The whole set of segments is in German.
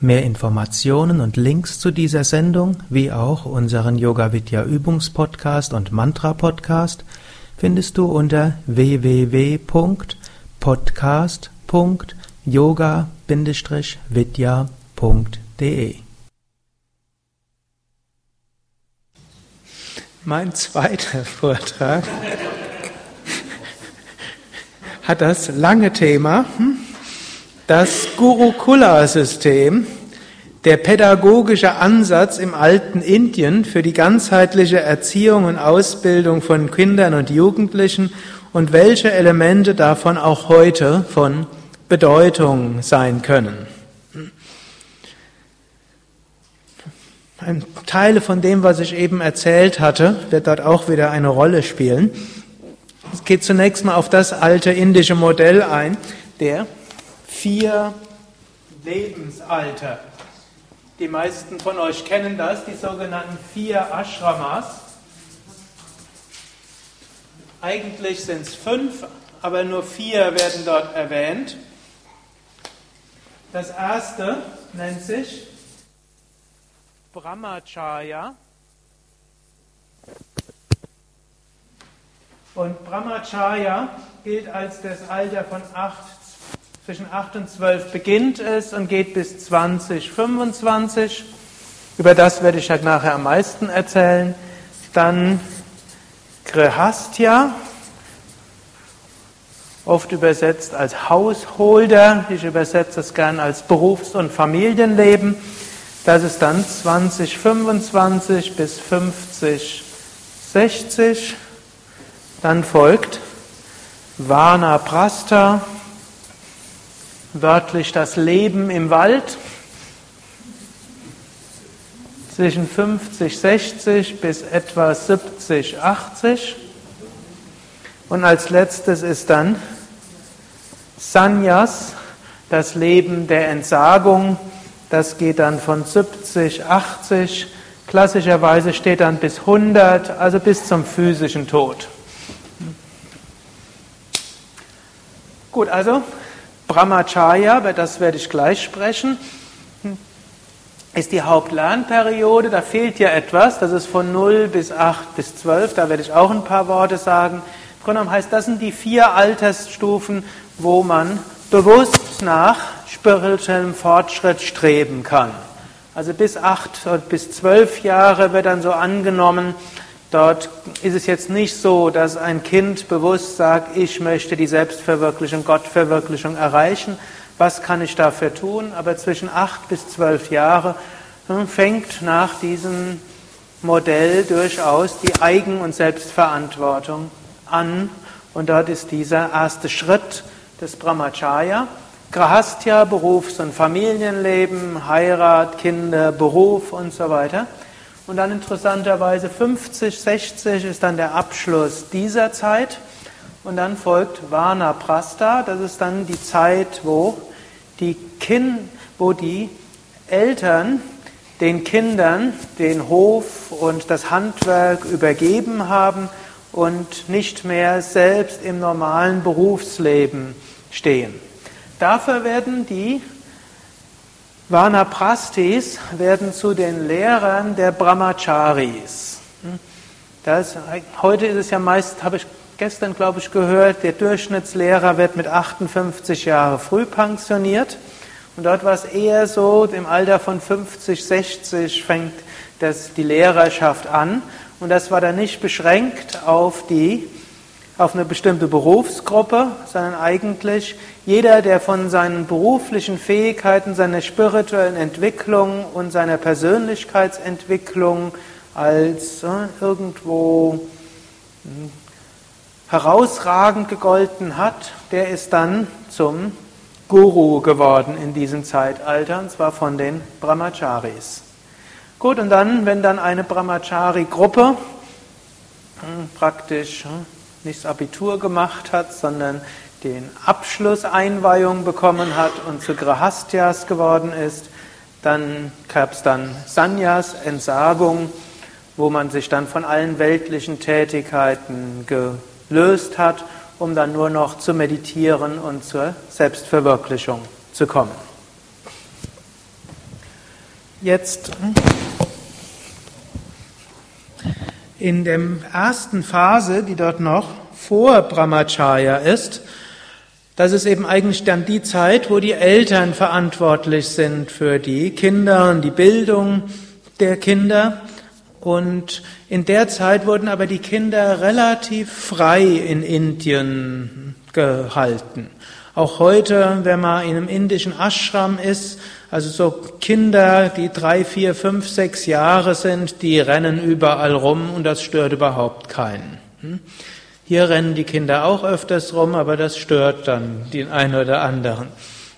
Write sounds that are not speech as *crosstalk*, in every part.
Mehr Informationen und Links zu dieser Sendung, wie auch unseren Yoga Vidya Übungspodcast und Mantra Podcast findest du unter www.podcast.yoga-vidya.de. Mein zweiter Vortrag hat das lange Thema, hm? Das Gurukula-System, der pädagogische Ansatz im alten Indien für die ganzheitliche Erziehung und Ausbildung von Kindern und Jugendlichen und welche Elemente davon auch heute von Bedeutung sein können. Teile von dem, was ich eben erzählt hatte, wird dort auch wieder eine Rolle spielen. Es geht zunächst mal auf das alte indische Modell ein, der vier Lebensalter. Die meisten von euch kennen das, die sogenannten vier Ashramas. Eigentlich sind es fünf, aber nur vier werden dort erwähnt. Das erste nennt sich Brahmacharya. Und Brahmacharya gilt als das Alter von acht zwischen 8 und 12 beginnt es und geht bis 20, 25. Über das werde ich ja nachher am meisten erzählen. Dann Grehastya, oft übersetzt als Hausholder. Ich übersetze es gern als Berufs- und Familienleben. Das ist dann 20, 25 bis 50, 60. Dann folgt Vana Prastha, wörtlich das Leben im Wald, zwischen 50, 60 bis etwa 70, 80. Und als letztes ist dann Sanyas, das Leben der Entsagung. Das geht dann von 70, 80. Klassischerweise steht dann bis 100, also bis zum physischen Tod. Gut, also Brahmacharya, über das werde ich gleich sprechen, ist die Hauptlernperiode. Da fehlt ja etwas. Das ist von 0 bis 8 bis 12. Da werde ich auch ein paar Worte sagen. Im Grunde genommen heißt, das sind die vier Altersstufen, wo man bewusst nach spirituellem Fortschritt streben kann. Also bis 8 bis 12 Jahre wird dann so angenommen, Dort ist es jetzt nicht so, dass ein Kind bewusst sagt, ich möchte die Selbstverwirklichung, Gottverwirklichung erreichen. Was kann ich dafür tun? Aber zwischen acht bis zwölf Jahre hm, fängt nach diesem Modell durchaus die Eigen- und Selbstverantwortung an. Und dort ist dieser erste Schritt des Brahmacharya. Grahastya, Berufs- und Familienleben, Heirat, Kinder, Beruf und so weiter. Und dann interessanterweise 50, 60 ist dann der Abschluss dieser Zeit. Und dann folgt Vana Prasta, das ist dann die Zeit, wo die, kind, wo die Eltern den Kindern den Hof und das Handwerk übergeben haben und nicht mehr selbst im normalen Berufsleben stehen. Dafür werden die Vanaprastis werden zu den Lehrern der Brahmacharis. Das, heute ist es ja meist, habe ich gestern, glaube ich, gehört, der Durchschnittslehrer wird mit 58 Jahren früh pensioniert. Und dort war es eher so, im Alter von 50, 60 fängt das, die Lehrerschaft an. Und das war dann nicht beschränkt auf die auf eine bestimmte Berufsgruppe, sondern eigentlich jeder, der von seinen beruflichen Fähigkeiten, seiner spirituellen Entwicklung und seiner Persönlichkeitsentwicklung als äh, irgendwo hm, herausragend gegolten hat, der ist dann zum Guru geworden in diesem Zeitalter, und zwar von den Brahmacharis. Gut, und dann, wenn dann eine Brahmachari-Gruppe hm, praktisch hm, nicht das Abitur gemacht hat, sondern den Abschluss Einweihung bekommen hat und zu Grahastyas geworden ist, dann gab es dann Sanyas, Entsagung, wo man sich dann von allen weltlichen Tätigkeiten gelöst hat, um dann nur noch zu meditieren und zur Selbstverwirklichung zu kommen. Jetzt in der ersten Phase, die dort noch vor Brahmacharya ist, das ist eben eigentlich dann die Zeit, wo die Eltern verantwortlich sind für die Kinder und die Bildung der Kinder. Und in der Zeit wurden aber die Kinder relativ frei in Indien gehalten. Auch heute, wenn man in einem indischen Ashram ist, also so Kinder, die drei, vier, fünf, sechs Jahre sind, die rennen überall rum und das stört überhaupt keinen. Hm? Hier rennen die Kinder auch öfters rum, aber das stört dann den einen oder anderen.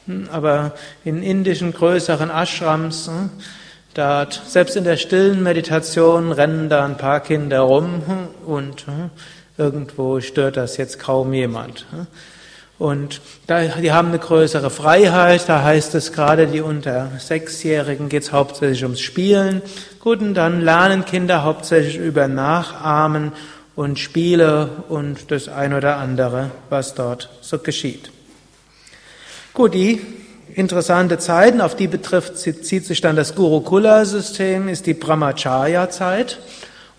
Hm? Aber in indischen größeren Ashrams, hm, da selbst in der stillen Meditation rennen da ein paar Kinder rum und irgendwo stört das jetzt kaum jemand. Und da, die haben eine größere Freiheit, da heißt es gerade, die unter Sechsjährigen geht es hauptsächlich ums Spielen. Gut, und dann lernen Kinder hauptsächlich über Nachahmen und Spiele und das ein oder andere, was dort so geschieht. Gut, die interessante Zeiten, auf die betrifft, zieht sich dann das Gurukula-System, ist die Brahmacharya-Zeit.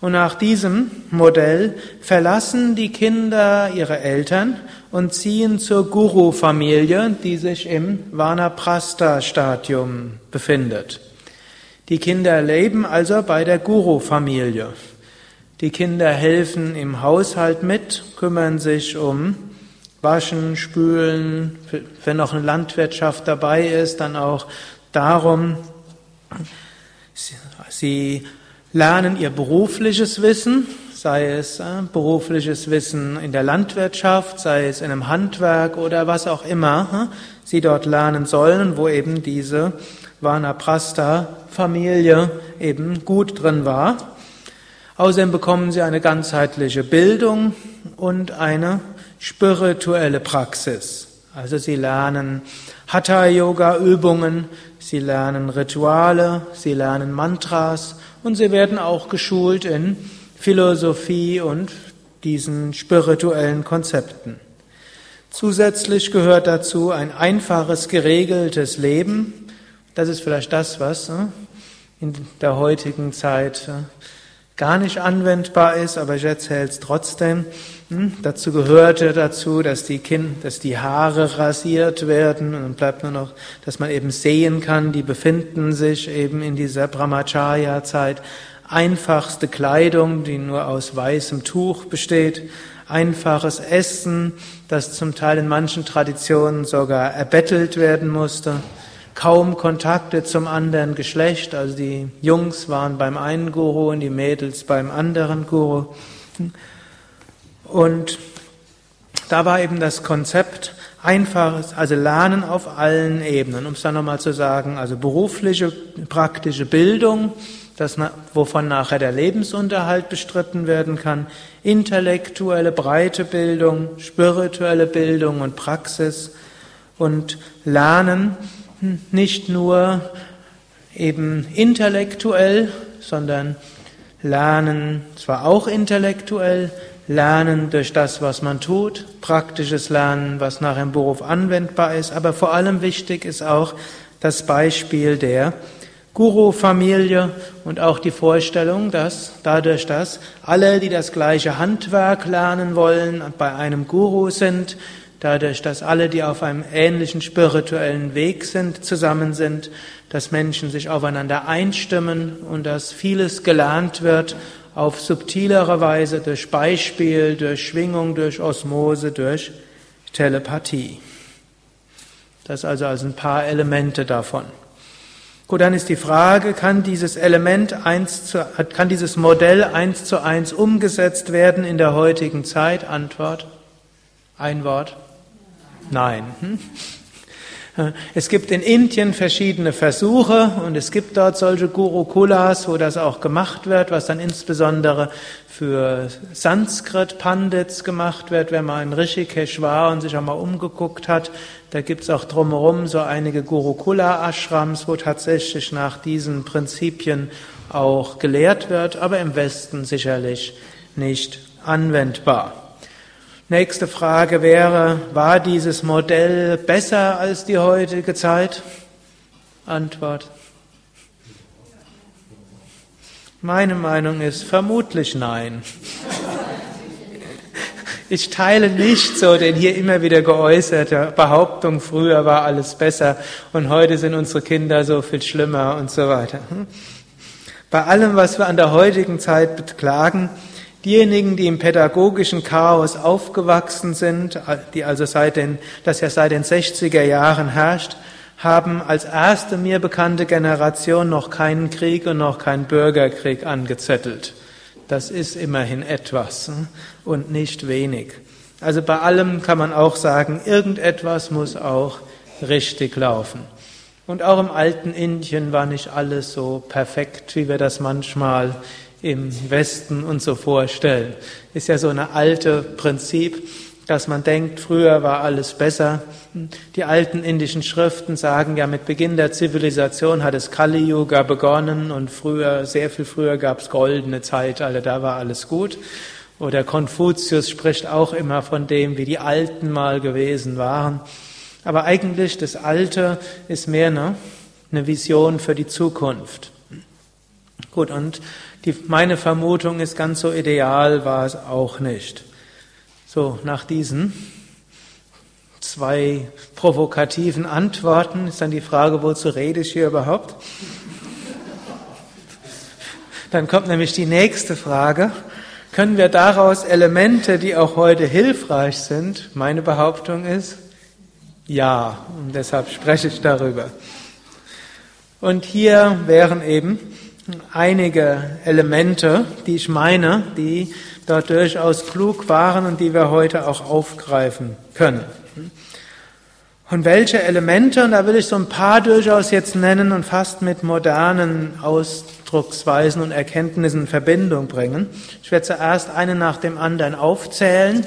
Und nach diesem Modell verlassen die Kinder ihre Eltern und ziehen zur Guru-Familie, die sich im Vanaprastha-Stadium befindet. Die Kinder leben also bei der Guru-Familie. Die Kinder helfen im Haushalt mit, kümmern sich um Waschen, Spülen, wenn noch eine Landwirtschaft dabei ist, dann auch darum, sie lernen ihr berufliches Wissen, sei es äh, berufliches Wissen in der Landwirtschaft, sei es in einem Handwerk oder was auch immer äh, sie dort lernen sollen, wo eben diese Vanaprastha-Familie eben gut drin war. Außerdem bekommen sie eine ganzheitliche Bildung und eine spirituelle Praxis. Also sie lernen Hatha-Yoga-Übungen, sie lernen Rituale, sie lernen Mantras und sie werden auch geschult in Philosophie und diesen spirituellen Konzepten. Zusätzlich gehört dazu ein einfaches, geregeltes Leben. Das ist vielleicht das, was äh, in der heutigen Zeit äh, gar nicht anwendbar ist, aber ich erzähle es trotzdem. Hm, dazu gehörte dazu, dass die, kind, dass die Haare rasiert werden und dann bleibt nur noch, dass man eben sehen kann, die befinden sich eben in dieser Brahmacharya-Zeit. Einfachste Kleidung, die nur aus weißem Tuch besteht. Einfaches Essen, das zum Teil in manchen Traditionen sogar erbettelt werden musste kaum Kontakte zum anderen Geschlecht. Also die Jungs waren beim einen Guru und die Mädels beim anderen Guru. Und da war eben das Konzept einfaches, also Lernen auf allen Ebenen, um es dann nochmal zu sagen, also berufliche, praktische Bildung, das, wovon nachher der Lebensunterhalt bestritten werden kann, intellektuelle, breite Bildung, spirituelle Bildung und Praxis und Lernen nicht nur eben intellektuell, sondern lernen zwar auch intellektuell, lernen durch das, was man tut, praktisches Lernen, was nach dem Beruf anwendbar ist, aber vor allem wichtig ist auch das Beispiel der Guru-Familie und auch die Vorstellung, dass dadurch, dass alle, die das gleiche Handwerk lernen wollen, bei einem Guru sind, dadurch, dass alle, die auf einem ähnlichen spirituellen Weg sind, zusammen sind, dass Menschen sich aufeinander einstimmen und dass vieles gelernt wird auf subtilere Weise durch Beispiel, durch Schwingung, durch Osmose, durch Telepathie. Das also als ein paar Elemente davon. Gut, dann ist die Frage, kann dieses Element eins zu, kann dieses Modell eins zu eins umgesetzt werden in der heutigen Zeit? Antwort. Ein Wort. Nein. Es gibt in Indien verschiedene Versuche und es gibt dort solche Gurukulas, wo das auch gemacht wird, was dann insbesondere für Sanskrit-Pandits gemacht wird. Wenn man in Rishikesh war und sich einmal umgeguckt hat, da gibt es auch drumherum so einige Gurukula-Ashrams, wo tatsächlich nach diesen Prinzipien auch gelehrt wird, aber im Westen sicherlich nicht anwendbar. Nächste Frage wäre, war dieses Modell besser als die heutige Zeit? Antwort. Meine Meinung ist vermutlich nein. Ich teile nicht so den hier immer wieder geäußerte Behauptung, früher war alles besser und heute sind unsere Kinder so viel schlimmer und so weiter. Bei allem, was wir an der heutigen Zeit beklagen, Diejenigen, die im pädagogischen Chaos aufgewachsen sind, die also seit den, das ja seit den 60er Jahren herrscht, haben als erste mir bekannte Generation noch keinen Krieg und noch keinen Bürgerkrieg angezettelt. Das ist immerhin etwas hm, und nicht wenig. Also bei allem kann man auch sagen, irgendetwas muss auch richtig laufen. Und auch im alten Indien war nicht alles so perfekt, wie wir das manchmal im Westen uns so vorstellen. Ist ja so ein alte Prinzip, dass man denkt, früher war alles besser. Die alten indischen Schriften sagen ja, mit Beginn der Zivilisation hat es Kali Yuga begonnen und früher, sehr viel früher gab es goldene Zeitalter, da war alles gut. Oder Konfuzius spricht auch immer von dem, wie die Alten mal gewesen waren. Aber eigentlich das Alte ist mehr eine, eine Vision für die Zukunft. Gut, und die, meine Vermutung ist, ganz so ideal war es auch nicht. So, nach diesen zwei provokativen Antworten ist dann die Frage, wozu rede ich hier überhaupt? Dann kommt nämlich die nächste Frage. Können wir daraus Elemente, die auch heute hilfreich sind? Meine Behauptung ist, ja, und deshalb spreche ich darüber. Und hier wären eben einige Elemente, die ich meine, die dort durchaus klug waren und die wir heute auch aufgreifen können. Und welche Elemente, und da will ich so ein paar durchaus jetzt nennen und fast mit modernen Ausdrucksweisen und Erkenntnissen in Verbindung bringen. Ich werde zuerst eine nach dem anderen aufzählen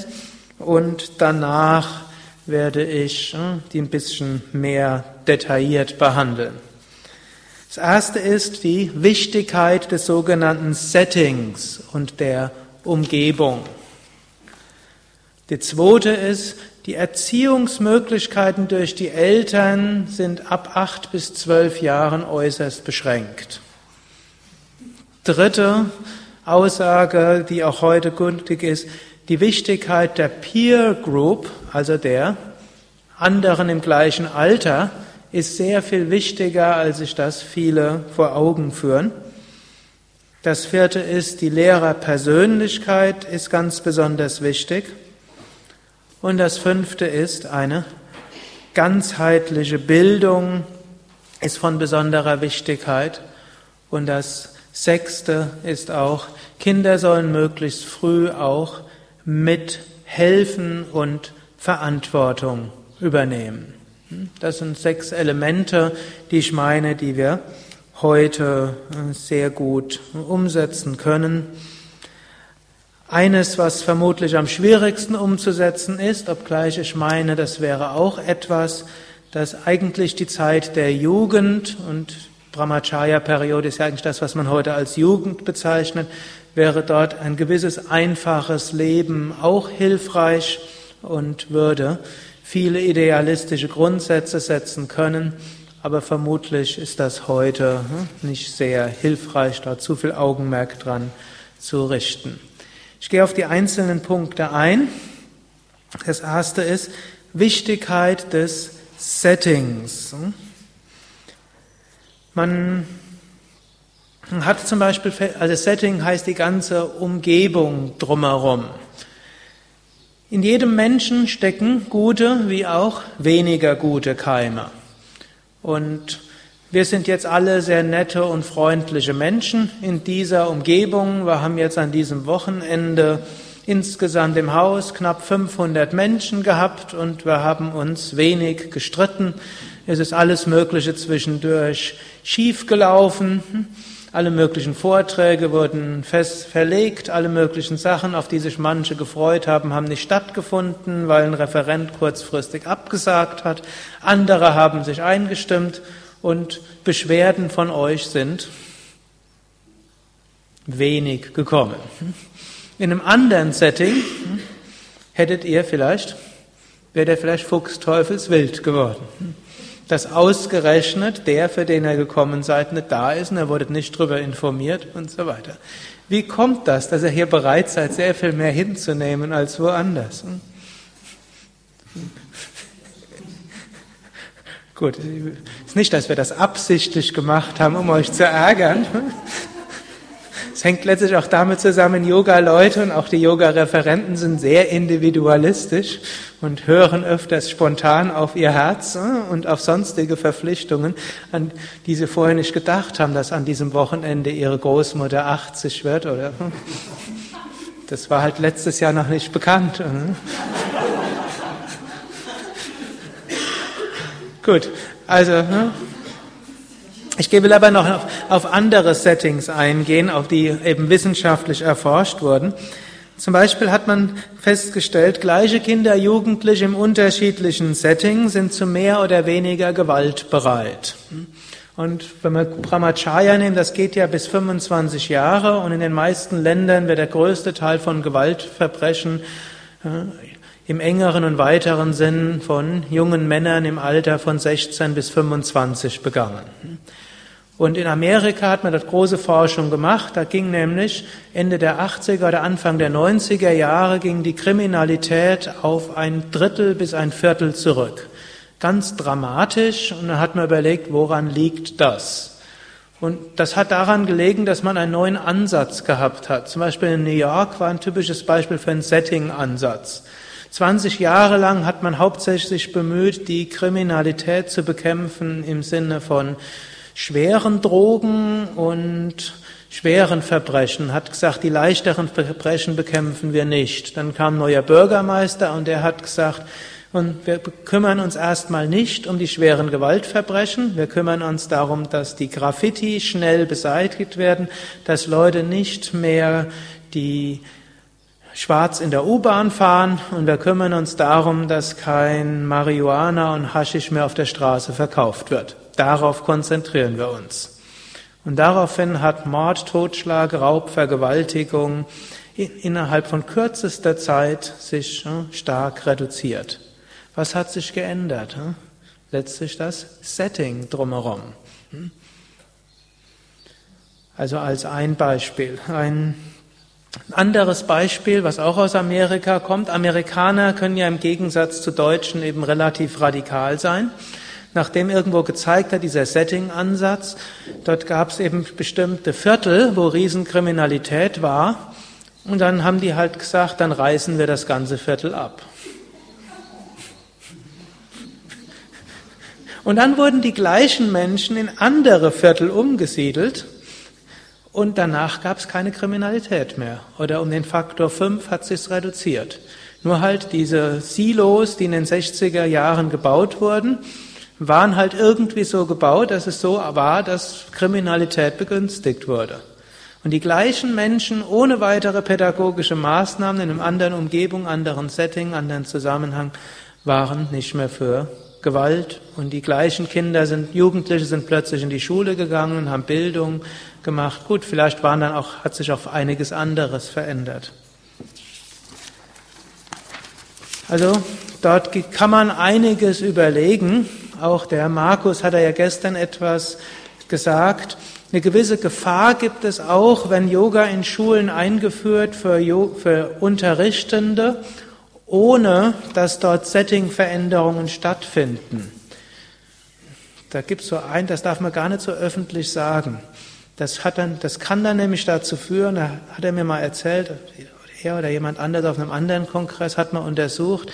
und danach werde ich hm, die ein bisschen mehr detailliert behandeln. Das erste ist die Wichtigkeit des sogenannten Settings und der Umgebung. Die zweite ist, die Erziehungsmöglichkeiten durch die Eltern sind ab acht bis zwölf Jahren äußerst beschränkt. Dritte Aussage, die auch heute gültig ist, die Wichtigkeit der Peer Group, also der anderen im gleichen Alter, ist sehr viel wichtiger, als sich das viele vor Augen führen. Das vierte ist, die Lehrerpersönlichkeit ist ganz besonders wichtig. Und das fünfte ist, eine ganzheitliche Bildung ist von besonderer Wichtigkeit. Und das sechste ist auch, Kinder sollen möglichst früh auch mithelfen und Verantwortung übernehmen. Das sind sechs Elemente, die ich meine, die wir heute äh, sehr gut umsetzen können. Eines, was vermutlich am schwierigsten umzusetzen ist, obgleich ich meine, das wäre auch etwas, dass eigentlich die Zeit der Jugend und Brahmacharya-Periode ist ja eigentlich das, was man heute als Jugend bezeichnet, wäre dort ein gewisses einfaches Leben auch hilfreich und würde viele idealistische Grundsätze setzen können, aber vermutlich ist das heute hm, nicht sehr hilfreich, da zu viel Augenmerk dran zu richten. Ich gehe auf die einzelnen Punkte ein. Das erste ist Wichtigkeit des Settings. Man hat zum Beispiel, also Setting heißt die ganze Umgebung drumherum. In jedem Menschen stecken gute wie auch weniger gute Keime. Und wir sind jetzt alle sehr nette und freundliche Menschen in dieser Umgebung. Wir haben jetzt an diesem Wochenende insgesamt im Haus knapp 500 Menschen gehabt und wir haben uns wenig gestritten. Es ist alles Mögliche zwischendurch schiefgelaufen. Alle möglichen Vorträge wurden fest verlegt, alle möglichen Sachen, auf die sich manche gefreut haben, haben nicht stattgefunden, weil ein Referent kurzfristig abgesagt hat. Andere haben sich eingestimmt und Beschwerden von euch sind wenig gekommen. In einem anderen Setting hättet ihr vielleicht, wäre der vielleicht fuchsteufelswild geworden dass ausgerechnet der, für den er gekommen seid, nicht da ist und er wurde nicht darüber informiert und so weiter. Wie kommt das, dass er hier bereit seid, sehr viel mehr hinzunehmen als woanders? Hm? *laughs* Gut, ist nicht, dass wir das absichtlich gemacht haben, um euch zu ärgern. Es hängt letztlich auch damit zusammen, Yoga-Leute und auch die Yoga-Referenten sind sehr individualistisch und hören öfters spontan auf ihr Herz äh, und auf sonstige Verpflichtungen, an die sie vorher nicht gedacht haben, dass an diesem Wochenende ihre Großmutter 80 wird oder *laughs* das war halt letztes Jahr noch nicht bekannt. Äh. Gut, also hm. Ich will aber noch auf, andere Settings eingehen, auf die eben wissenschaftlich erforscht wurden. Zum Beispiel hat man festgestellt, gleiche Kinder, Jugendliche im unterschiedlichen Setting sind zu mehr oder weniger Gewalt bereit. Und wenn wir Brahmacharya nehmen, das geht ja bis 25 Jahre und in den meisten Ländern wird der größte Teil von Gewaltverbrechen äh, im engeren und weiteren Sinn von jungen Männern im Alter von 16 bis 25 begangen. Und in Amerika hat man dort große Forschung gemacht. Da ging nämlich Ende der 80er oder Anfang der 90er Jahre ging die Kriminalität auf ein Drittel bis ein Viertel zurück. Ganz dramatisch. Und dann hat man überlegt, woran liegt das? Und das hat daran gelegen, dass man einen neuen Ansatz gehabt hat. Zum Beispiel in New York war ein typisches Beispiel für einen Setting-Ansatz. 20 Jahre lang hat man hauptsächlich bemüht, die Kriminalität zu bekämpfen im Sinne von schweren Drogen und schweren Verbrechen, hat gesagt, die leichteren Verbrechen bekämpfen wir nicht. Dann kam neuer Bürgermeister und der hat gesagt, und wir kümmern uns erstmal nicht um die schweren Gewaltverbrechen. Wir kümmern uns darum, dass die Graffiti schnell beseitigt werden, dass Leute nicht mehr die schwarz in der U-Bahn fahren und wir kümmern uns darum, dass kein Marihuana und Haschisch mehr auf der Straße verkauft wird. Darauf konzentrieren wir uns. Und daraufhin hat Mord, Totschlag, Raub, Vergewaltigung innerhalb von kürzester Zeit sich stark reduziert. Was hat sich geändert? Letztlich das Setting drumherum. Hm? Also als ein Beispiel. Ein anderes Beispiel, was auch aus Amerika kommt. Amerikaner können ja im Gegensatz zu Deutschen eben relativ radikal sein nachdem irgendwo gezeigt hat, dieser Setting-Ansatz, dort gab es eben bestimmte Viertel, wo Riesenkriminalität war. Und dann haben die halt gesagt, dann reißen wir das ganze Viertel ab. Und dann wurden die gleichen Menschen in andere Viertel umgesiedelt und danach gab es keine Kriminalität mehr. Oder um den Faktor 5 hat sich reduziert. Nur halt diese Silos, die in den 60er Jahren gebaut wurden, waren halt irgendwie so gebaut, dass es so war, dass Kriminalität begünstigt wurde. Und die gleichen Menschen ohne weitere pädagogische Maßnahmen in einem anderen Umgebung, anderen Setting, anderen Zusammenhang waren nicht mehr für Gewalt. Und die gleichen Kinder sind, Jugendliche sind plötzlich in die Schule gegangen und haben Bildung gemacht. Gut, vielleicht waren dann auch, hat sich auch einiges anderes verändert. Also, dort kann man einiges überlegen. Auch der Markus hat ja gestern etwas gesagt. Eine gewisse Gefahr gibt es auch, wenn Yoga in Schulen eingeführt für, für Unterrichtende, ohne dass dort Settingveränderungen stattfinden. Da gibt es so ein, das darf man gar nicht so öffentlich sagen. Das, hat dann, das kann dann nämlich dazu führen, da hat er mir mal erzählt, er oder jemand anderes auf einem anderen Kongress hat mal untersucht,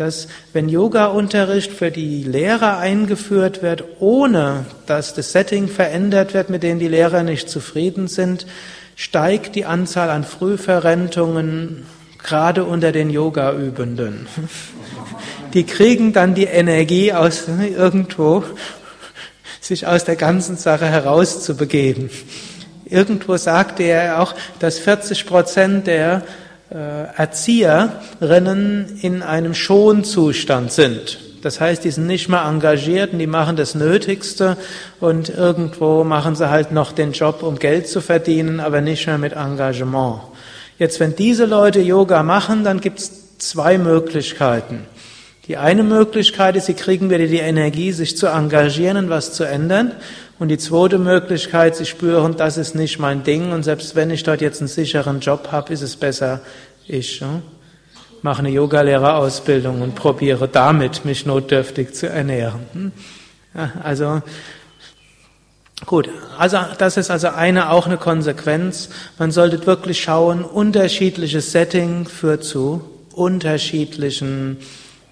dass wenn Yoga-Unterricht für die Lehrer eingeführt wird, ohne dass das Setting verändert wird, mit dem die Lehrer nicht zufrieden sind, steigt die Anzahl an Frühverrentungen gerade unter den Yoga-Übenden. Die kriegen dann die Energie aus irgendwo, sich aus der ganzen Sache herauszubegeben. Irgendwo sagte er auch, dass 40 Prozent der Erzieherinnen in einem Schonzustand sind. Das heißt, die sind nicht mehr engagiert und die machen das Nötigste und irgendwo machen sie halt noch den Job, um Geld zu verdienen, aber nicht mehr mit Engagement. Jetzt, wenn diese Leute Yoga machen, dann gibt es zwei Möglichkeiten. Die eine Möglichkeit ist, sie kriegen wieder die Energie, sich zu engagieren und was zu ändern. Und die zweite Möglichkeit, sie spüren, das ist nicht mein Ding und selbst wenn ich dort jetzt einen sicheren Job habe, ist es besser, ich ne, mache eine Yogalehrerausbildung und probiere damit, mich notdürftig zu ernähren. Hm? Ja, also Gut, also das ist also eine auch eine Konsequenz. Man sollte wirklich schauen, unterschiedliches Setting führt zu unterschiedlichen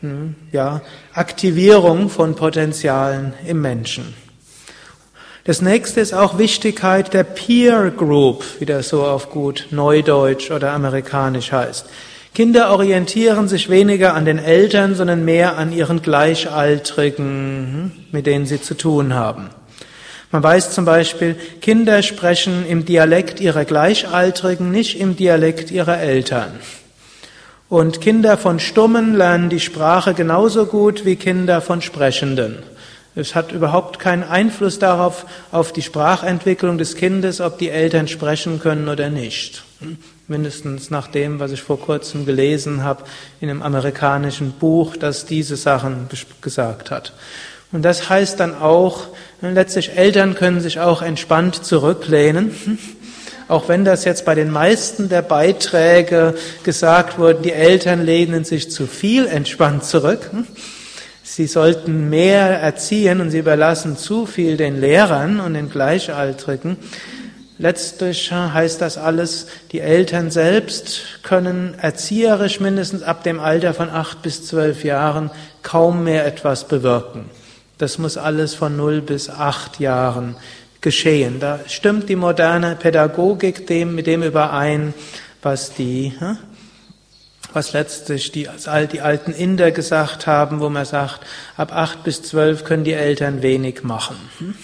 hm, ja, Aktivierung von Potenzialen im Menschen. Das nächste ist auch Wichtigkeit der Peer Group, wie das so auf gut Neudeutsch oder Amerikanisch heißt. Kinder orientieren sich weniger an den Eltern, sondern mehr an ihren Gleichaltrigen, hm, mit denen sie zu tun haben. Man weiß zum Beispiel, Kinder sprechen im Dialekt ihrer Gleichaltrigen, nicht im Dialekt ihrer Eltern. Und Kinder von Stummen lernen die Sprache genauso gut wie Kinder von Sprechenden. Es hat überhaupt keinen Einfluss darauf, auf die Sprachentwicklung des Kindes, ob die Eltern sprechen können oder nicht. Mindestens nach dem, was ich vor kurzem gelesen habe in einem amerikanischen Buch, das diese Sachen gesagt hat. Und das heißt dann auch, letztlich Eltern können sich auch entspannt zurücklehnen. Auch wenn das jetzt bei den meisten der Beiträge gesagt wurde, die Eltern lehnen sich zu viel entspannt zurück. Sie sollten mehr erziehen und sie überlassen zu viel den Lehrern und den Gleichaltrigen. Letztlich heißt das alles, die Eltern selbst können erzieherisch mindestens ab dem Alter von acht bis zwölf Jahren kaum mehr etwas bewirken. Das muss alles von null bis acht Jahren geschehen. Da stimmt die moderne Pädagogik dem, mit dem überein, was die hm, was letztlich die, die alten Inder gesagt haben, wo man sagt, ab acht bis zwölf können die Eltern wenig machen. Hm?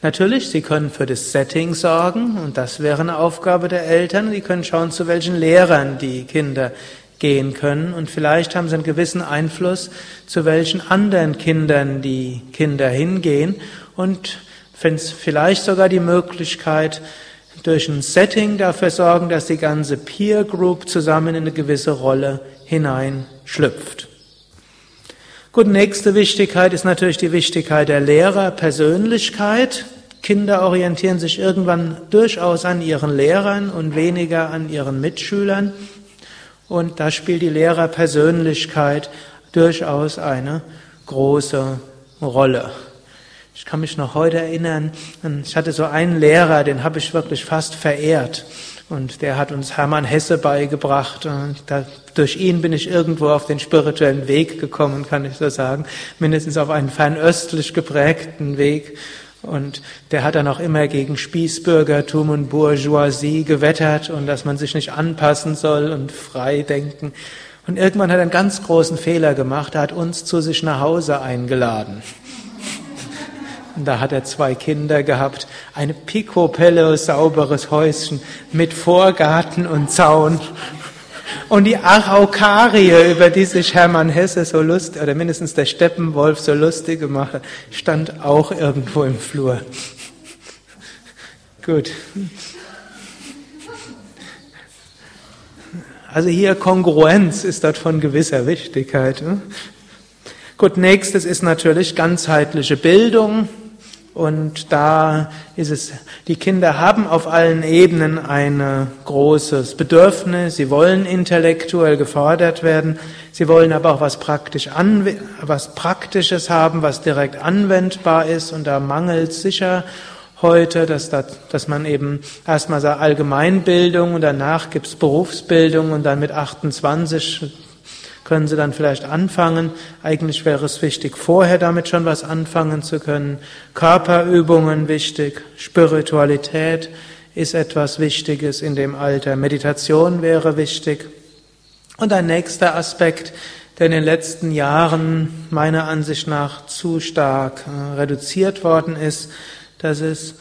Natürlich, sie können für das Setting sorgen und das wäre eine Aufgabe der Eltern. Sie können schauen, zu welchen Lehrern die Kinder gehen können und vielleicht haben sie einen gewissen Einfluss, zu welchen anderen Kindern die Kinder hingehen und vielleicht sogar die Möglichkeit, durch ein Setting dafür sorgen, dass die ganze Peer Group zusammen in eine gewisse Rolle hineinschlüpft. Gut, nächste Wichtigkeit ist natürlich die Wichtigkeit der Lehrerpersönlichkeit. Kinder orientieren sich irgendwann durchaus an ihren Lehrern und weniger an ihren Mitschülern. Und da spielt die Lehrerpersönlichkeit durchaus eine große Rolle. Ich kann mich noch heute erinnern, ich hatte so einen Lehrer, den habe ich wirklich fast verehrt. Und der hat uns Hermann Hesse beigebracht. Und da, durch ihn bin ich irgendwo auf den spirituellen Weg gekommen, kann ich so sagen. Mindestens auf einen fernöstlich geprägten Weg. Und der hat dann auch immer gegen Spießbürgertum und Bourgeoisie gewettert und dass man sich nicht anpassen soll und frei denken. Und irgendwann hat er einen ganz großen Fehler gemacht. Er hat uns zu sich nach Hause eingeladen. Und da hat er zwei Kinder gehabt, eine picobello sauberes Häuschen mit Vorgarten und Zaun. Und die Araukarie, über die sich Hermann Hesse so lustig, oder mindestens der Steppenwolf so lustig gemacht hat, stand auch irgendwo im Flur. Gut. Also hier Kongruenz ist dort von gewisser Wichtigkeit. Gut, nächstes ist natürlich ganzheitliche Bildung. Und da ist es, die Kinder haben auf allen Ebenen ein großes Bedürfnis. Sie wollen intellektuell gefordert werden. Sie wollen aber auch was, praktisch was Praktisches haben, was direkt anwendbar ist. Und da mangelt es sicher heute, dass, dass man eben erstmal sagt Allgemeinbildung und danach gibt's Berufsbildung und dann mit 28 können Sie dann vielleicht anfangen. Eigentlich wäre es wichtig, vorher damit schon was anfangen zu können. Körperübungen wichtig, Spiritualität ist etwas Wichtiges in dem Alter, Meditation wäre wichtig. Und ein nächster Aspekt, der in den letzten Jahren meiner Ansicht nach zu stark äh, reduziert worden ist, das ist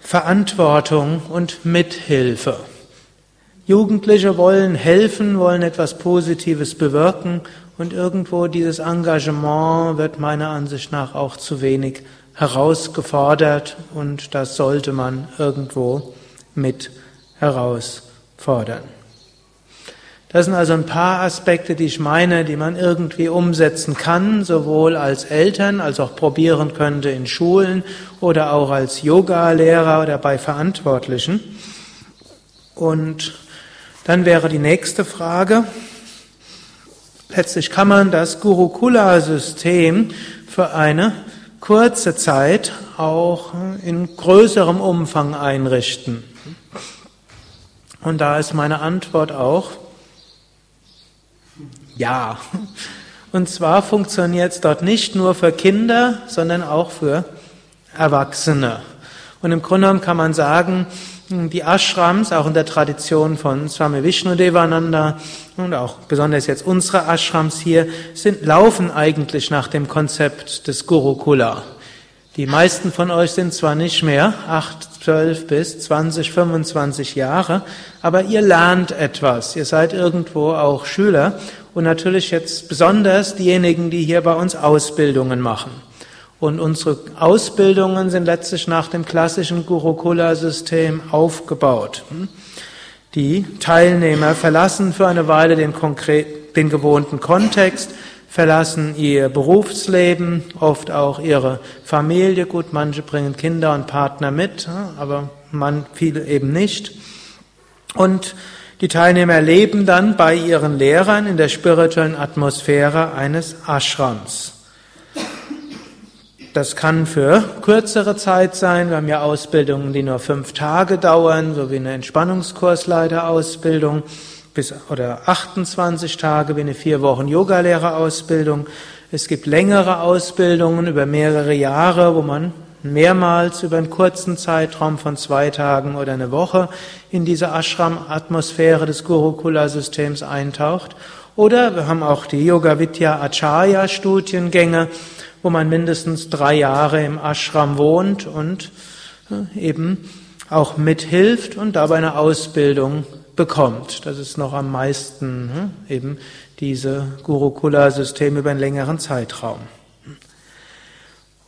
Verantwortung und Mithilfe. Jugendliche wollen helfen, wollen etwas Positives bewirken und irgendwo dieses Engagement wird meiner Ansicht nach auch zu wenig herausgefordert und das sollte man irgendwo mit herausfordern. Das sind also ein paar Aspekte, die ich meine, die man irgendwie umsetzen kann, sowohl als Eltern als auch probieren könnte in Schulen oder auch als Yoga-Lehrer oder bei Verantwortlichen. Und dann wäre die nächste Frage, letztlich kann man das Gurukula-System für eine kurze Zeit auch in größerem Umfang einrichten. Und da ist meine Antwort auch, ja. Und zwar funktioniert es dort nicht nur für Kinder, sondern auch für Erwachsene. Und im Grunde genommen kann man sagen, die Ashrams, auch in der Tradition von Swami Vishnu Devananda und auch besonders jetzt unsere Ashrams hier, sind, laufen eigentlich nach dem Konzept des Gurukula. Die meisten von euch sind zwar nicht mehr acht, zwölf bis zwanzig, 25 Jahre, aber ihr lernt etwas. Ihr seid irgendwo auch Schüler und natürlich jetzt besonders diejenigen, die hier bei uns Ausbildungen machen. Und unsere Ausbildungen sind letztlich nach dem klassischen Gurukula-System aufgebaut. Die Teilnehmer verlassen für eine Weile den, konkret, den gewohnten Kontext, verlassen ihr Berufsleben, oft auch ihre Familie. Gut, manche bringen Kinder und Partner mit, aber man, viele eben nicht. Und die Teilnehmer leben dann bei ihren Lehrern in der spirituellen Atmosphäre eines Ashrams. Das kann für kürzere Zeit sein. Wir haben ja Ausbildungen, die nur fünf Tage dauern, so wie eine Entspannungskursleiterausbildung bis, oder 28 Tage wie eine vier Wochen Yogalehrerausbildung. Es gibt längere Ausbildungen über mehrere Jahre, wo man mehrmals über einen kurzen Zeitraum von zwei Tagen oder eine Woche in diese Ashram-Atmosphäre des Gurukula-Systems eintaucht. Oder wir haben auch die Yoga Vidya Acharya Studiengänge, wo man mindestens drei Jahre im Ashram wohnt und äh, eben auch mithilft und dabei eine Ausbildung bekommt. Das ist noch am meisten hm, eben diese Gurukula-System über einen längeren Zeitraum.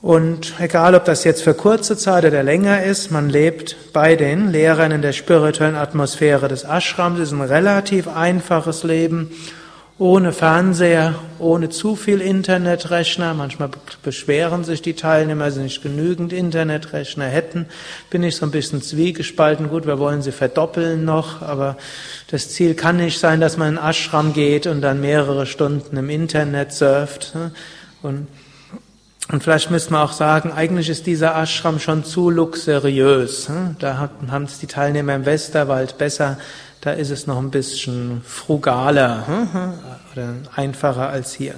Und egal, ob das jetzt für kurze Zeit oder länger ist, man lebt bei den Lehrern in der spirituellen Atmosphäre des Ashrams. Es ist ein relativ einfaches Leben, ohne Fernseher, ohne zu viel Internetrechner. Manchmal beschweren sich die Teilnehmer, sie nicht genügend Internetrechner hätten. Bin ich so ein bisschen zwiegespalten. Gut, wir wollen sie verdoppeln noch, aber das Ziel kann nicht sein, dass man in Ashram geht und dann mehrere Stunden im Internet surft. Und und vielleicht müsste man auch sagen, eigentlich ist dieser Ashram schon zu luxuriös. Hm? Da haben es die Teilnehmer im Westerwald besser. Da ist es noch ein bisschen frugaler hm? oder einfacher als hier.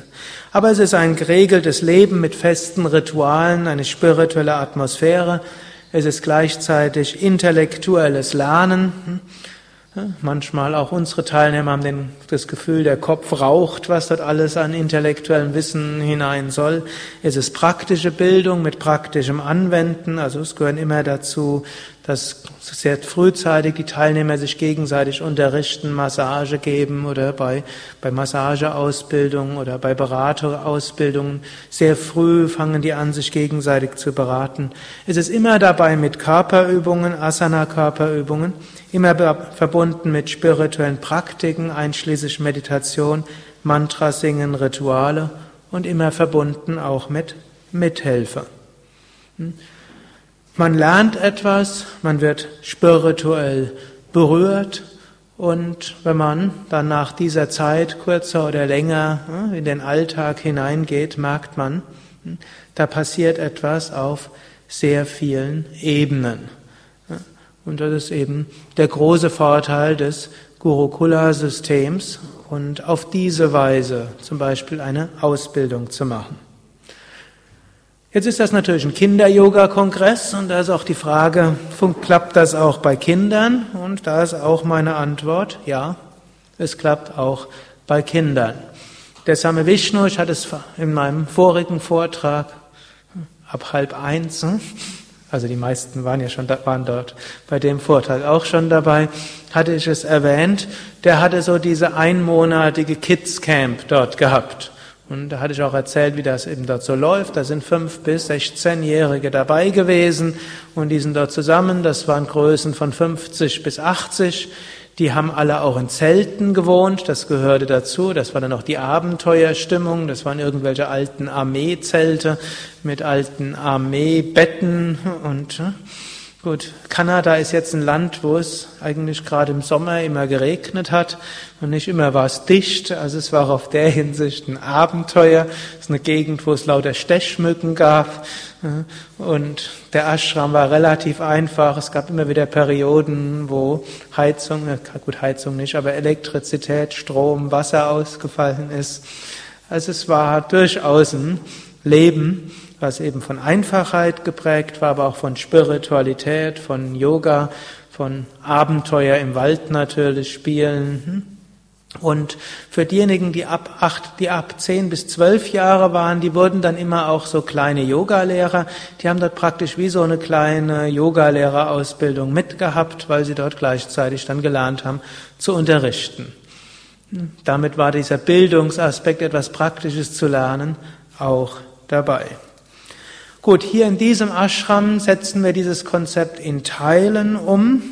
Aber es ist ein geregeltes Leben mit festen Ritualen, eine spirituelle Atmosphäre. Es ist gleichzeitig intellektuelles Lernen. Hm? Manchmal auch unsere Teilnehmer haben den, das Gefühl, der Kopf raucht, was dort alles an intellektuellem Wissen hinein soll. Es ist praktische Bildung mit praktischem Anwenden, also es gehören immer dazu dass sehr frühzeitig die Teilnehmer sich gegenseitig unterrichten, Massage geben oder bei, bei Massageausbildungen oder bei Beraterausbildungen. Sehr früh fangen die an, sich gegenseitig zu beraten. Es ist immer dabei mit Körperübungen, Asana-Körperübungen, immer verbunden mit spirituellen Praktiken, einschließlich Meditation, Mantra singen, Rituale und immer verbunden auch mit Mithelfer. Hm? Man lernt etwas, man wird spirituell berührt und wenn man dann nach dieser Zeit kürzer oder länger hm, in den Alltag hineingeht, merkt man, hm, da passiert etwas auf sehr vielen Ebenen. Und das ist eben der große Vorteil des Gurukula-Systems und auf diese Weise zum Beispiel eine Ausbildung zu machen. Jetzt ist das natürlich ein Kinder-Yoga-Kongress und da ist auch die Frage, klappt das auch bei Kindern? Und da ist auch meine Antwort, ja, Es klappt auch bei Kindern. Der Same Vishnu, ich hatte es in meinem vorigen Vortrag ab halb eins, hm? Also die meisten waren ja schon da, waren dort bei dem Vortrag auch schon dabei, hatte ich es erwähnt, der hatte so diese einmonatige Kids Camp dort gehabt. Und da hatte ich auch erzählt, wie das eben dort so läuft. Da sind fünf bis 16-Jährige dabei gewesen und die sind dort zusammen. Das waren Größen von 50 bis 80. Die haben alle auch in Zelten gewohnt, das gehörte dazu. Das war dann auch die Abenteuerstimmung. Das waren irgendwelche alten Armeezelte mit alten Armeebetten und äh, Gut, Kanada ist jetzt ein Land, wo es eigentlich gerade im Sommer immer geregnet hat und nicht immer war es dicht. Also es war auch auf der *laughs* Hinsicht ein Abenteuer. Es ist eine Gegend, wo es lauter Stechmücken gab. Und der Ashram war relativ einfach. Es gab immer wieder Perioden, wo Heizung, äh, gut Heizung nicht, aber Elektrizität, Strom, Wasser ausgefallen ist. Also es war durchaus ein Leben was eben von Einfachheit geprägt war, aber auch von Spiritualität, von Yoga, von Abenteuer im Wald natürlich, Spielen. Und für diejenigen, die ab acht, die ab zehn bis zwölf Jahre waren, die wurden dann immer auch so kleine Yogalehrer. Die haben dort praktisch wie so eine kleine Yogalehrerausbildung mitgehabt, weil sie dort gleichzeitig dann gelernt haben zu unterrichten. Damit war dieser Bildungsaspekt, etwas Praktisches zu lernen, auch dabei. Gut, hier in diesem Ashram setzen wir dieses Konzept in Teilen um.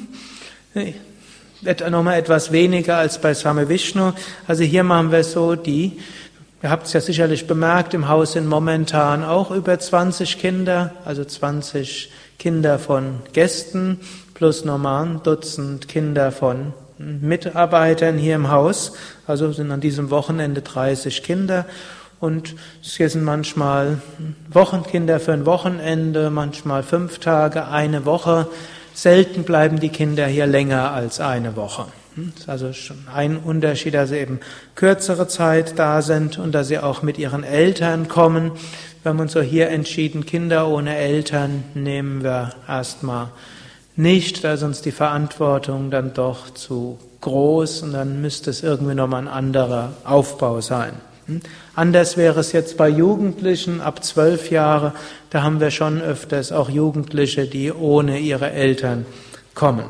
Nochmal etwas weniger als bei Same Vishnu. Also hier machen wir so die, ihr habt es ja sicherlich bemerkt, im Haus sind momentan auch über 20 Kinder, also 20 Kinder von Gästen plus nochmal ein Dutzend Kinder von Mitarbeitern hier im Haus. Also sind an diesem Wochenende 30 Kinder. Und hier sind manchmal Wochenkinder für ein Wochenende, manchmal fünf Tage, eine Woche. Selten bleiben die Kinder hier länger als eine Woche. Das ist also schon ein Unterschied, dass sie eben kürzere Zeit da sind und dass sie auch mit ihren Eltern kommen. Wir haben uns so hier entschieden, Kinder ohne Eltern nehmen wir erstmal nicht, da ist uns die Verantwortung dann doch zu groß und dann müsste es irgendwie nochmal ein anderer Aufbau sein. Anders wäre es jetzt bei Jugendlichen ab zwölf Jahre. Da haben wir schon öfters auch Jugendliche, die ohne ihre Eltern kommen.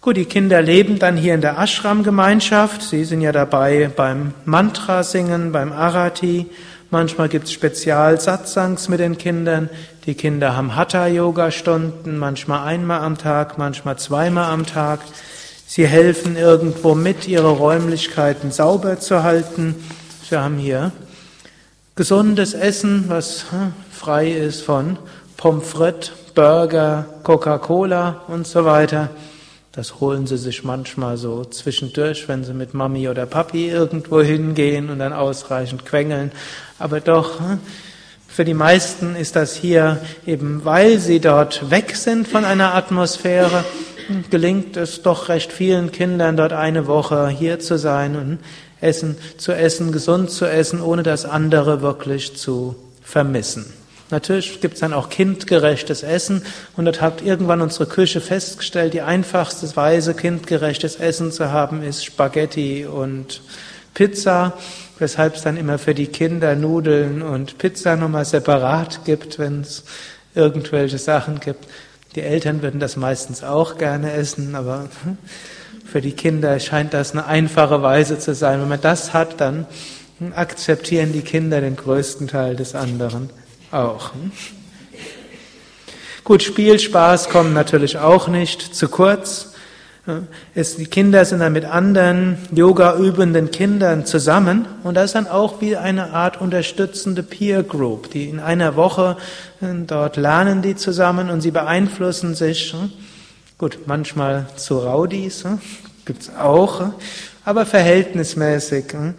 Gut, die Kinder leben dann hier in der Ashram-Gemeinschaft. Sie sind ja dabei beim Mantra singen, beim Arati. Manchmal gibt es Spezial-Satsangs mit den Kindern. Die Kinder haben Hatha-Yoga-Stunden, manchmal einmal am Tag, manchmal zweimal am Tag. Sie helfen irgendwo mit, ihre Räumlichkeiten sauber zu halten. Wir haben hier gesundes Essen, was hm, frei ist von Pommes frites, Burger, Coca-Cola und so weiter. Das holen sie sich manchmal so zwischendurch, wenn sie mit Mami oder Papi irgendwo hingehen und dann ausreichend quengeln. Aber doch, hm, für die meisten ist das hier eben, weil sie dort weg sind von einer Atmosphäre, gelingt es doch recht vielen Kindern dort eine Woche hier zu sein und Essen zu essen, gesund zu essen, ohne das andere wirklich zu vermissen. Natürlich gibt es dann auch kindgerechtes Essen und dort hat irgendwann unsere Küche festgestellt, die einfachste Weise, kindgerechtes Essen zu haben, ist Spaghetti und Pizza, weshalb es dann immer für die Kinder Nudeln und Pizza nochmal separat gibt, wenn es irgendwelche Sachen gibt. Die Eltern würden das meistens auch gerne essen, aber für die Kinder scheint das eine einfache Weise zu sein. Wenn man das hat, dann akzeptieren die Kinder den größten Teil des anderen auch. Gut, Spielspaß kommt natürlich auch nicht zu kurz. Die Kinder sind dann mit anderen Yoga übenden Kindern zusammen und das ist dann auch wie eine Art unterstützende Peer Group, die in einer Woche äh, dort lernen die zusammen und sie beeinflussen sich. Gut, manchmal zu Raudis, hm, gibt's auch, hm, aber verhältnismäßig. Hm,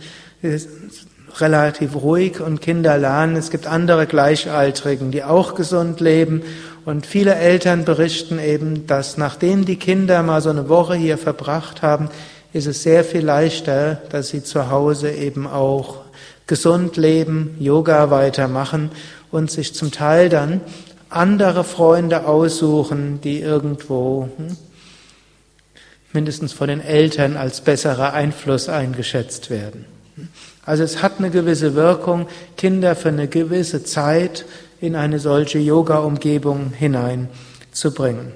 relativ ruhig und Kinder lernen. Es gibt andere Gleichaltrigen, die auch gesund leben. Und viele Eltern berichten eben, dass nachdem die Kinder mal so eine Woche hier verbracht haben, ist es sehr viel leichter, dass sie zu Hause eben auch gesund leben, Yoga weitermachen und sich zum Teil dann andere Freunde aussuchen, die irgendwo hm, mindestens von den Eltern als besserer Einfluss eingeschätzt werden. Also es hat eine gewisse Wirkung, Kinder für eine gewisse Zeit in eine solche Yoga-Umgebung hineinzubringen.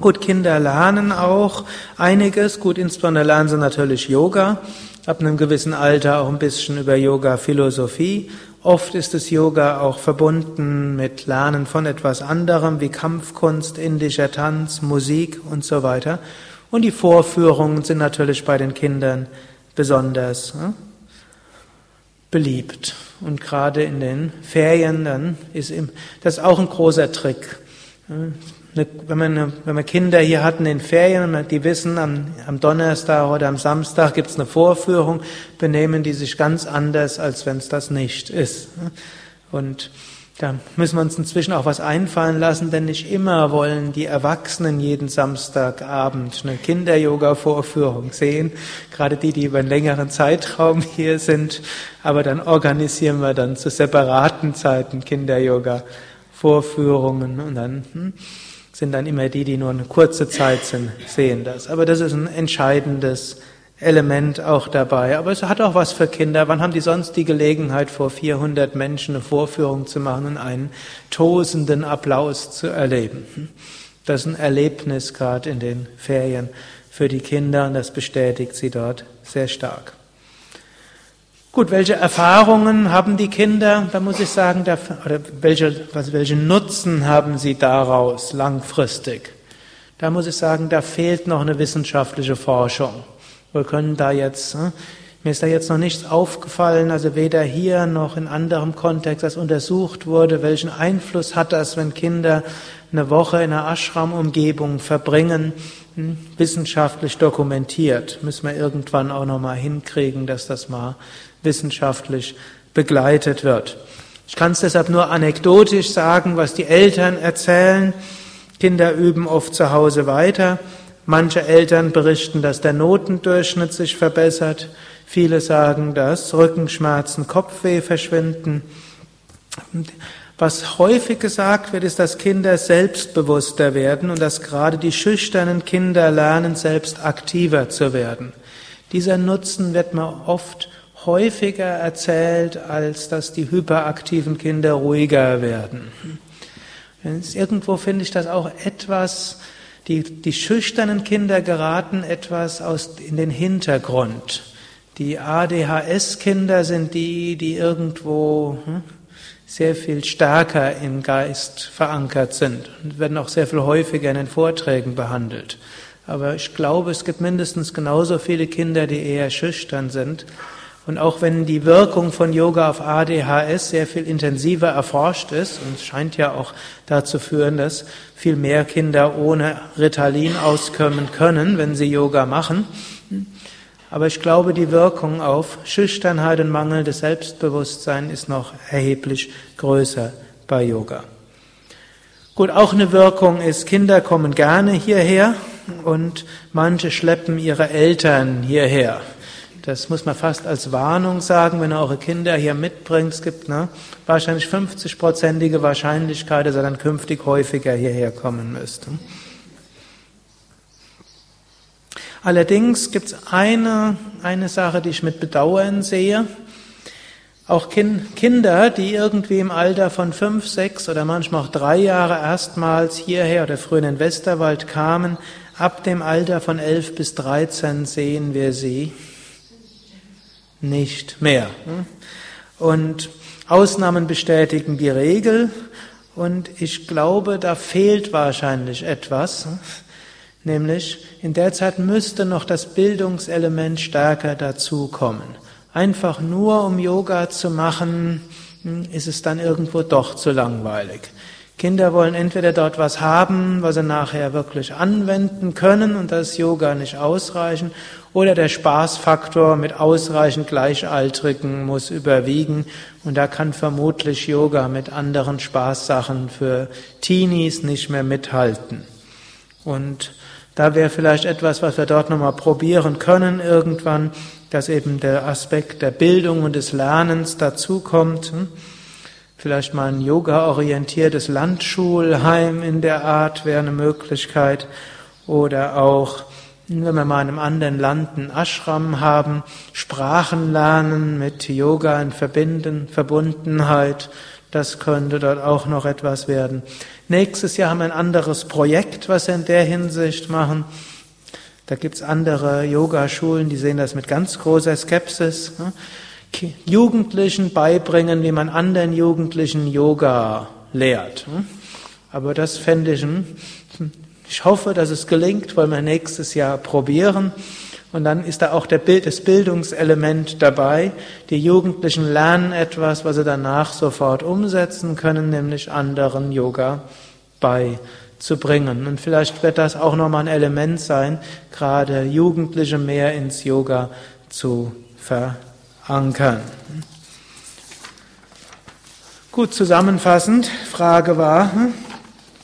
Gut, Kinder lernen auch einiges. Gut, insbesondere lernen sie natürlich Yoga. Ab einem gewissen Alter auch ein bisschen über Yoga-Philosophie. Oft ist das Yoga auch verbunden mit Lernen von etwas anderem wie Kampfkunst, indischer Tanz, Musik und so weiter. Und die Vorführungen sind natürlich bei den Kindern besonders beliebt. Und gerade in den Ferien dann ist das auch ein großer Trick wenn man, wenn man Kinder hier hat in Ferien, die wissen, am, am Donnerstag oder am Samstag gibt's eine Vorführung, benehmen die sich ganz anders, als wenn es das nicht ist. Und da müssen wir uns inzwischen auch was einfallen lassen, denn nicht immer wollen die Erwachsenen jeden Samstagabend eine Kinder-Yoga-Vorführung sehen, gerade die, die über einen längeren Zeitraum hier sind, aber dann organisieren wir dann zu separaten Zeiten Kinder-Yoga-Vorführungen und dann hm, sind dann immer die, die nur eine kurze Zeit sind, sehen das. Aber das ist ein entscheidendes Element auch dabei. Aber es hat auch was für Kinder. Wann haben die sonst die Gelegenheit, vor 400 Menschen eine Vorführung zu machen und einen tosenden Applaus zu erleben? Das ist ein Erlebnis gerade in den Ferien für die Kinder und das bestätigt sie dort sehr stark. Gut, welche Erfahrungen haben die Kinder? Da muss ich sagen, da, oder welche, was, welche Nutzen haben sie daraus langfristig? Da muss ich sagen, da fehlt noch eine wissenschaftliche Forschung. Wir können da jetzt, hm, mir ist da jetzt noch nichts aufgefallen, also weder hier noch in anderem Kontext, das untersucht wurde, welchen Einfluss hat das, wenn Kinder eine Woche in einer Ashram-Umgebung verbringen, hm, wissenschaftlich dokumentiert. Müssen wir irgendwann auch noch mal hinkriegen, dass das mal wissenschaftlich begleitet wird. Ich kann es deshalb nur anekdotisch sagen, was die Eltern erzählen. Kinder üben oft zu Hause weiter. Manche Eltern berichten, dass der Notendurchschnitt sich verbessert. Viele sagen, dass Rückenschmerzen, Kopfweh verschwinden. Was häufig gesagt wird, ist, dass Kinder selbstbewusster werden und dass gerade die schüchternen Kinder lernen, selbst aktiver zu werden. Dieser Nutzen wird man oft häufiger erzählt, als dass die hyperaktiven Kinder ruhiger werden. Irgendwo finde ich das auch etwas, die, die schüchternen Kinder geraten etwas aus, in den Hintergrund. Die ADHS-Kinder sind die, die irgendwo hm, sehr viel stärker im Geist verankert sind und werden auch sehr viel häufiger in den Vorträgen behandelt. Aber ich glaube, es gibt mindestens genauso viele Kinder, die eher schüchtern sind. Und auch wenn die Wirkung von Yoga auf ADHS sehr viel intensiver erforscht ist, und es scheint ja auch dazu führen, dass viel mehr Kinder ohne Ritalin auskommen können, wenn sie Yoga machen. Aber ich glaube, die Wirkung auf Schüchternheit und mangelndes Selbstbewusstsein ist noch erheblich größer bei Yoga. Gut, auch eine Wirkung ist, Kinder kommen gerne hierher und manche schleppen ihre Eltern hierher. Das muss man fast als Warnung sagen, wenn ihr eure Kinder hier mitbringt. Es gibt ne, wahrscheinlich 50-prozentige Wahrscheinlichkeit, dass ihr dann künftig häufiger hierher kommen müsst. Allerdings gibt es eine, eine Sache, die ich mit Bedauern sehe. Auch kind, Kinder, die irgendwie im Alter von fünf, sechs oder manchmal auch drei Jahre erstmals hierher oder früher in den Westerwald kamen, ab dem Alter von elf bis dreizehn sehen wir sie nicht mehr. Und Ausnahmen bestätigen die Regel und ich glaube, da fehlt wahrscheinlich etwas, nämlich in der Zeit müsste noch das Bildungselement stärker dazukommen. Einfach nur um Yoga zu machen, ist es dann irgendwo doch zu langweilig. Kinder wollen entweder dort was haben, was sie nachher wirklich anwenden können und das Yoga nicht ausreichen, oder der Spaßfaktor mit ausreichend Gleichaltrigen muss überwiegen und da kann vermutlich Yoga mit anderen Spaßsachen für Teenies nicht mehr mithalten. Und da wäre vielleicht etwas, was wir dort nochmal probieren können irgendwann, dass eben der Aspekt der Bildung und des Lernens dazukommt. Hm? Vielleicht mal ein yoga-orientiertes Landschulheim in der Art wäre eine Möglichkeit. Oder auch wenn wir mal in einem anderen Land einen Ashram haben, Sprachen lernen mit Yoga in Verbinden, Verbundenheit, das könnte dort auch noch etwas werden. Nächstes Jahr haben wir ein anderes Projekt, was wir in der Hinsicht machen. Da gibt's andere Yogaschulen, die sehen das mit ganz großer Skepsis. Jugendlichen beibringen, wie man anderen Jugendlichen Yoga lehrt. Aber das fände ich, ich hoffe, dass es gelingt, wollen wir nächstes Jahr probieren. Und dann ist da auch der Bild, das Bildungselement dabei. Die Jugendlichen lernen etwas, was sie danach sofort umsetzen können, nämlich anderen Yoga beizubringen. Und vielleicht wird das auch nochmal ein Element sein, gerade Jugendliche mehr ins Yoga zu verankern. Gut zusammenfassend, Frage war,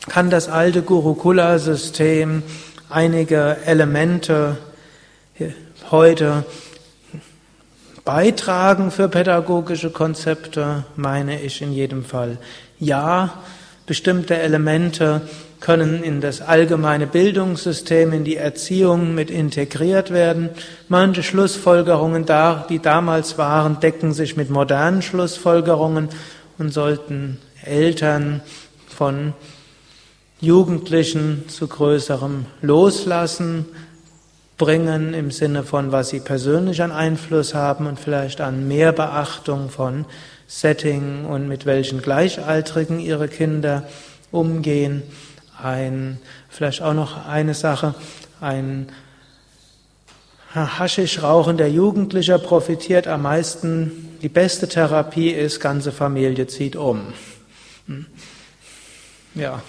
kann das alte Gurukula-System einige Elemente heute beitragen für pädagogische Konzepte, meine ich in jedem Fall. Ja, bestimmte Elemente können in das allgemeine Bildungssystem, in die Erziehung mit integriert werden. Manche Schlussfolgerungen, die damals waren, decken sich mit modernen Schlussfolgerungen und sollten Eltern von Jugendlichen zu größerem Loslassen bringen im Sinne von, was sie persönlich an Einfluss haben und vielleicht an mehr Beachtung von Setting und mit welchen Gleichaltrigen ihre Kinder umgehen. Ein, vielleicht auch noch eine Sache, ein Haschisch rauchender Jugendlicher profitiert am meisten. Die beste Therapie ist, ganze Familie zieht um. Ja.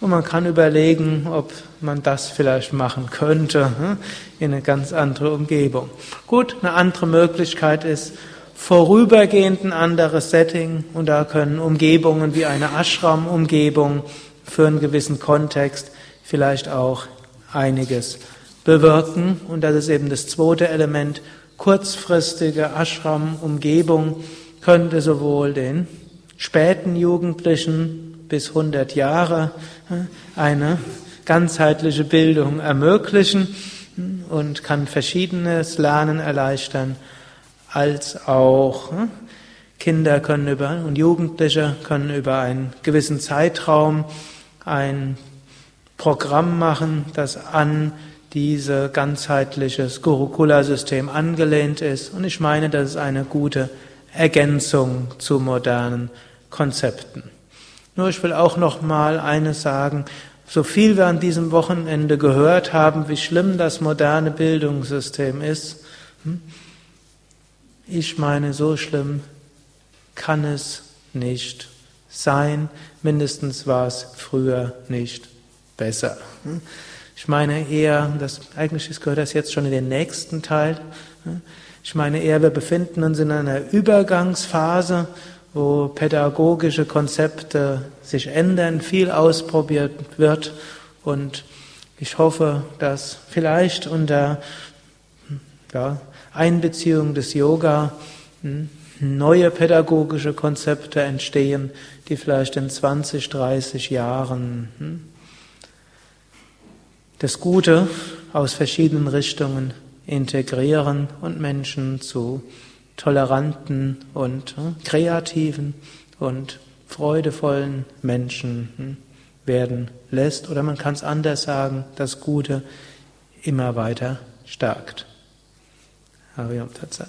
Und man kann überlegen, ob man das vielleicht machen könnte hm, in eine ganz andere Umgebung. Gut, eine andere Möglichkeit ist vorübergehend ein anderes Setting und da können Umgebungen wie eine Ashram-Umgebung für einen gewissen Kontext vielleicht auch einiges bewirken. Und das ist eben das zweite Element. Kurzfristige Ashram-Umgebung könnte sowohl den späten Jugendlichen bis 100 Jahre eine ganzheitliche Bildung ermöglichen und kann verschiedenes Lernen erleichtern, als auch Kinder können über und Jugendliche können über einen gewissen Zeitraum ein Programm machen, das an dieses ganzheitliches Gurukula-System angelehnt ist. Und ich meine, das ist eine gute Ergänzung zu modernen Konzepten. Nur ich will auch noch mal eines sagen. So viel wir an diesem Wochenende gehört haben, wie schlimm das moderne Bildungssystem ist, hm? ich meine, so schlimm kann es nicht sein. Mindestens war es früher nicht besser. Hm? Ich meine eher, das, eigentlich gehört das jetzt schon in den nächsten Teil. Hm? Ich meine eher, wir befinden uns in einer Übergangsphase wo pädagogische Konzepte sich ändern, viel ausprobiert wird. Und ich hoffe, dass vielleicht unter ja, Einbeziehung des Yoga hm, neue pädagogische Konzepte entstehen, die vielleicht in 20, 30 Jahren hm, das Gute aus verschiedenen Richtungen integrieren und Menschen zu toleranten und hm, kreativen und freudevollen Menschen hm, werden lässt. Oder man kann es anders sagen, das Gute immer weiter stärkt. Hariam Tatsat.